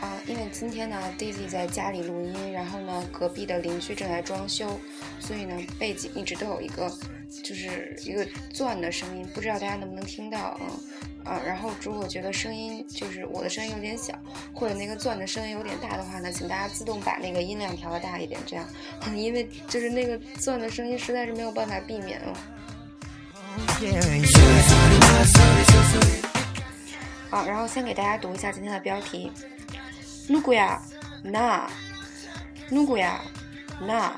啊，因为今天呢，Daisy 在家里录音，然后呢，隔壁的邻居正在装修，所以呢，背景一直都有一个，就是一个钻的声音，不知道大家能不能听到啊？啊，然后如果觉得声音就是我的声音有点小，或者那个钻的声音有点大的话呢，请大家自动把那个音量调的大一点，这样，因为就是那个钻的声音实在是没有办法避免哦。好，然后先给大家读一下今天的标题。 누구 야？ 나？ 누구 야？ 나？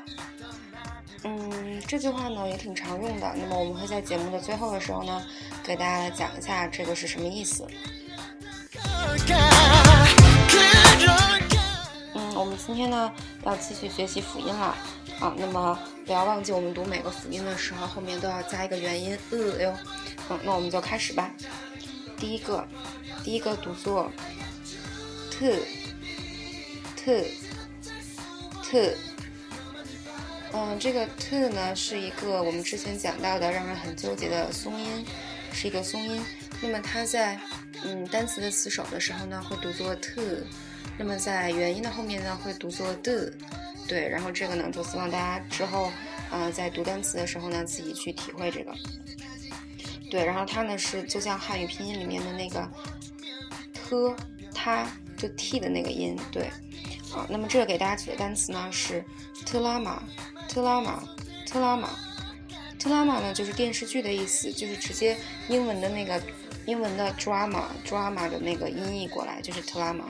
嗯，这句话呢也挺常用的。那么我们会在节目的最后的时候呢，给大家来讲一下这个是什么意思。嗯，我们今天呢要继续学习辅音了啊。那么不要忘记，我们读每个辅音的时候后面都要加一个元音呃哟。嗯，那我们就开始吧。第一个，第一个读作 t。 T t，嗯，这个 t 呢是一个我们之前讲到的让人很纠结的松音，是一个松音。那么它在嗯单词的词首的时候呢会读作 t，那么在元音的后面呢会读作 d，对。然后这个呢就希望大家之后呃在读单词的时候呢自己去体会这个。对，然后它呢是就像汉语拼音里面的那个 t，它就 t 的那个音，对。啊，那么这个给大家举的单词呢是特拉玛，特拉玛，特拉玛，特拉玛呢就是电视剧的意思，就是直接英文的那个英文的 drama，drama 的那个音译过来就是特拉玛。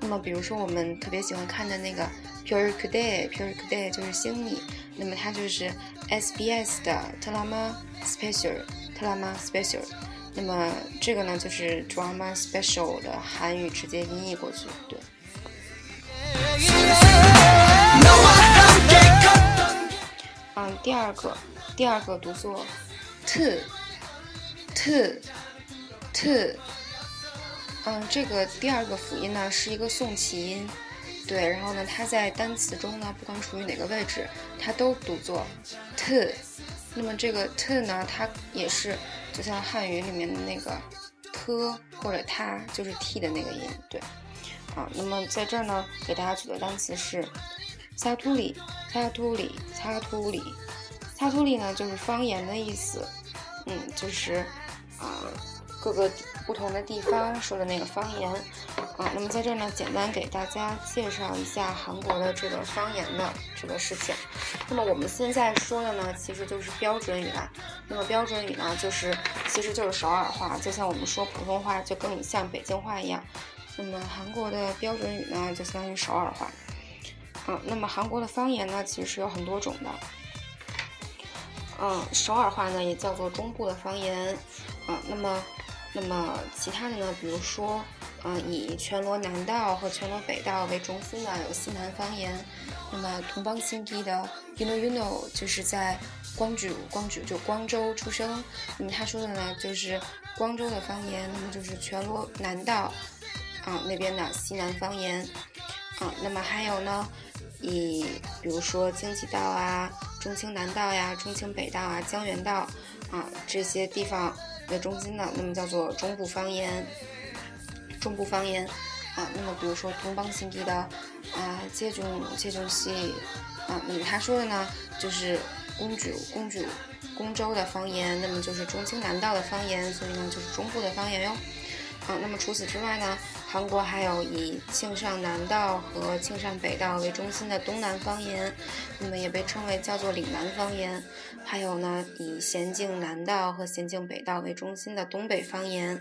那么比如说我们特别喜欢看的那个 Pure Day，Pure Day 就是星米，那么它就是 SBS 的特拉玛 special，特拉玛 special。那么这个呢就是 drama special 的韩语直接音译过去，第二个，第二个读作 t，t，t，嗯，这个第二个辅音呢是一个送气音，对，然后呢，它在单词中呢，不管处于哪个位置，它都读作 t。那么这个 t 呢，它也是就像汉语里面的那个 t 或者它，就是 t 的那个音，对。好，那么在这儿呢，给大家举的单词是撒图里，撒图里，撒图里，擦图里呢就是方言的意思，嗯，就是啊各个不同的地方说的那个方言啊。那么在这儿呢，简单给大家介绍一下韩国的这个方言的这个事情。那么我们现在说的呢，其实就是标准语啦。那么标准语呢，就是其实就是首尔话，就像我们说普通话，就更像北京话一样。那么韩国的标准语呢，就相当于首尔话。那么韩国的方言呢，其实是有很多种的。嗯，首尔话呢也叫做中部的方言。嗯，那么，那么其他的呢，比如说，嗯，以全罗南道和全罗北道为中心的有西南方言。那么同邦新地的 Yuno Yuno 就是在光举光举就光州出生。那么他说的呢，就是光州的方言。那么就是全罗南道。啊，那边的西南方言，啊，那么还有呢，以比如说京畿道啊、中青南道呀、中青北道啊、江原道啊这些地方为中心的，那么叫做中部方言。中部方言，啊，那么比如说东邦新地的啊，这种这种系，啊，那么他说的呢，就是公主公主公州的方言，那么就是中青南道的方言，所以呢就是中部的方言哟。啊，那么除此之外呢？韩国还有以庆尚南道和庆尚北道为中心的东南方言，那么也被称为叫做岭南方言。还有呢，以咸镜南道和咸镜北道为中心的东北方言。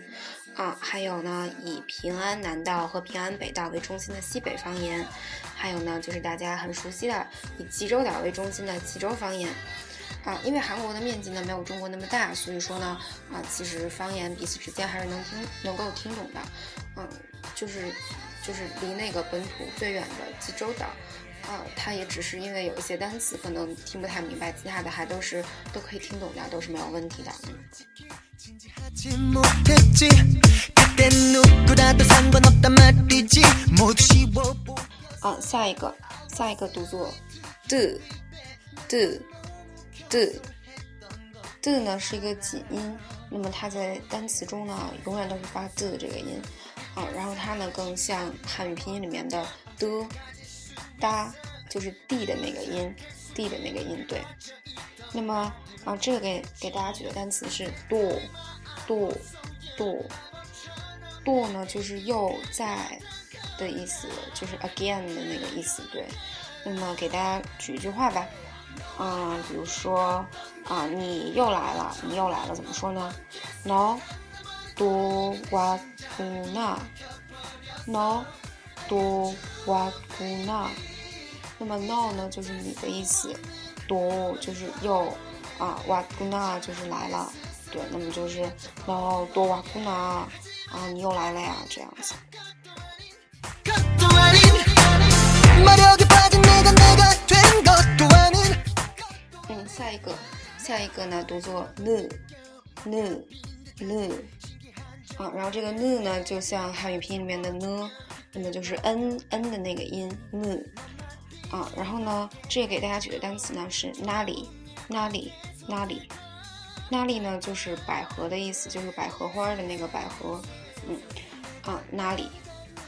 啊，还有呢，以平安南道和平安北道为中心的西北方言。还有呢，就是大家很熟悉的以济州岛为中心的济州方言。啊，因为韩国的面积呢没有中国那么大，所以说呢，啊，其实方言彼此之间还是能听能够听懂的，嗯，就是就是离那个本土最远的济州岛，啊，它也只是因为有一些单词可能听不太明白，其他的还都是都可以听懂的，都是没有问题的。啊，下一个，下一个读作 do do do do 呢是一个紧音，那么它在单词中呢永远都是发 do 这个音，啊，然后它呢更像汉语拼音里面的的、哒，就是 d 的那个音，d 的那个音，对。那么啊，这个给给大家举的单词是 do，do，do，do 呢就是又在。的意思就是 again 的那个意思，对。那么给大家举一句话吧，嗯，比如说啊，你又来了，你又来了，怎么说呢？No do wa gu na，No do wa gu na。那么 no 呢就是你的意思，do 就是又啊，wa gu na 就是来了，对。那么就是 no do wa gu na 啊，你又来了呀，这样子。下一个，下一个呢，读作 n，n，n，啊，然后这个 n 呢，就像汉语拼音里面的呢，那么就是 n n 的那个音 n，啊，然后呢，这个给大家举的单词呢是哪里，哪里，哪里，哪里呢，就是百合的意思，就是百合花的那个百合，嗯，啊，哪里。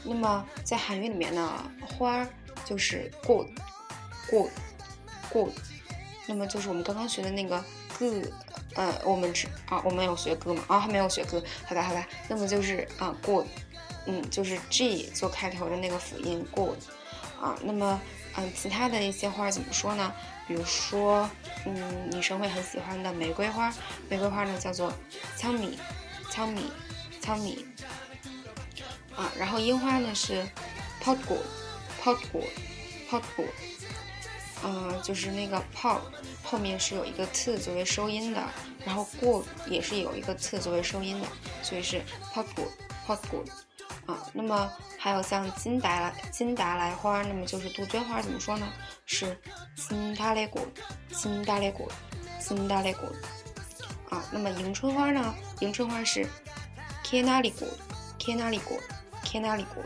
那么在韩语里面呢，花就是 good，good，good。那么就是我们刚刚学的那个 “go”，呃，我们只啊，我们有学歌吗？啊，还没有学歌，好吧，好吧。那么就是啊，good，嗯，就是 G 做开头的那个辅音 good，啊，那么嗯，其他的一些花怎么说呢？比如说，嗯，女生会很喜欢的玫瑰花，玫瑰花呢叫做枪米，枪米，枪米。啊，然后樱花呢是 p o t g o p o t g o p o t g o 嗯，就是那个 po 后面是有一个 t 作为收音的，然后过也是有一个 t 作为收音的，所以是 potgood，potgood，啊，那么还有像金达莱金达莱花，那么就是杜鹃花怎么说呢？是金达莱果，金达莱果，金达莱果，啊，那么迎春花呢？迎春花是 canaligo，canaligo。天哪里过？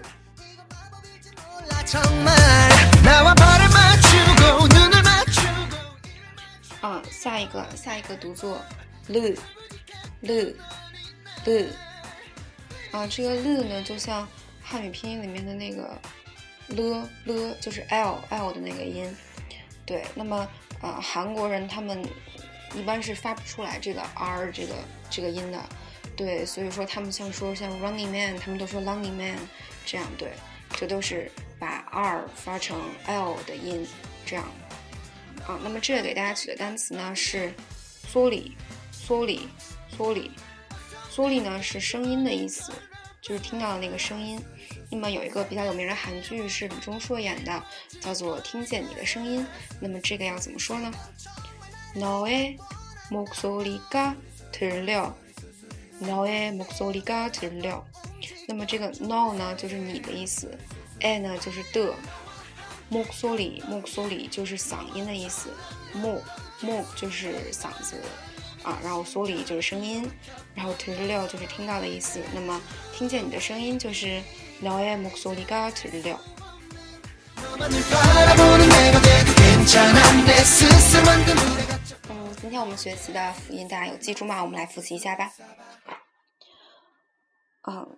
啊，下一个，下一个读作 l，l，l，啊，这个 lu 呢，就像汉语拼音里面的那个 l l，就是 l l 的那个音。对，那么啊，韩国人他们一般是发不出来这个 r 这个这个音的。对，所以说他们像说像 Running Man，他们都说 Running Man，这样对，这都是把 R 发成 L 的音，这样。啊，那么这个给大家举的单词呢是 Soli，Soli，Soli，Soli 呢是声音的意思，就是听到的那个声音。那么有一个比较有名的韩剧是李钟硕演的，叫做《听见你的声音》。那么这个要怎么说呢？No 의목소리가들 려。 No e 목소리가들 려。 那么这个 no 呢，就是你的意思，e 呢就是的， 목소 리， 목소리就是嗓音的意思，목 목就是嗓子啊，然后소리就是声音，然后들 려， 就是听到的意思。那么听见你的声音就是 No e 목소리가들 려。 嗯，今天我们学习的辅音大家有记住吗？我们来复习一下吧。嗯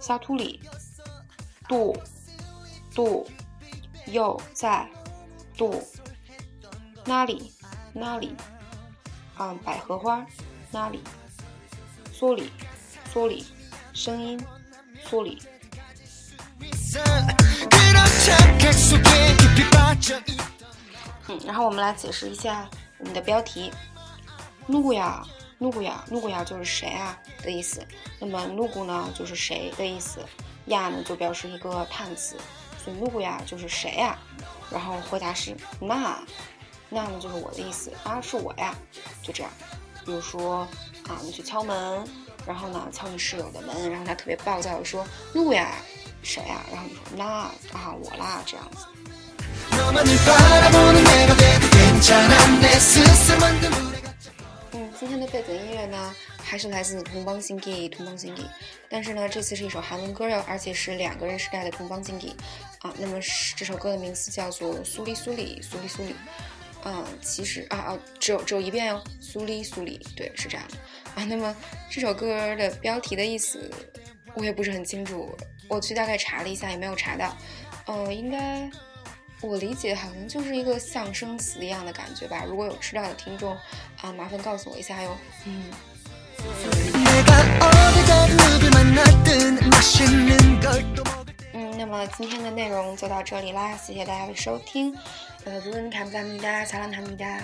萨图里，度度又在度哪里哪里啊？百合花哪里？嗦里嗦里，声音嗦里。嗯，然后我们来解释一下我们的标题。努古雅，努古雅，努古雅就是谁啊？的意思。那么 n u g 呢，就是谁的意思亚呢，就表示一个叹词。所以 n u g 呀，就是谁呀？然后回答是那，那呢就是我的意思啊，是我呀，就这样。比如说啊，你去敲门，然后呢敲你室友的门，然后他特别暴躁的说 n u g 呀，谁呀？然后你说那啊，我啦，这样子。嗯，今天的背景音乐呢？还是来自同邦新吉，同邦新吉。但是呢，这次是一首韩文歌哟，而且是两个人时代的同邦新吉啊。那么这首歌的名字叫做苏里苏里苏里苏里。嗯，其实啊啊，只有只有一遍哟，苏里苏里，对，是这样的啊。那么这首歌的标题的意思，我也不是很清楚，我去大概查了一下，也没有查到。嗯，应该。我理解好像就是一个象声词一样的感觉吧。如果有知道的听众啊，麻烦告诉我一下哟。嗯。嗯，那么今天的内容就到这里啦，谢谢大家的收听。呃，如果你看不到米哒，查兰塔米哒。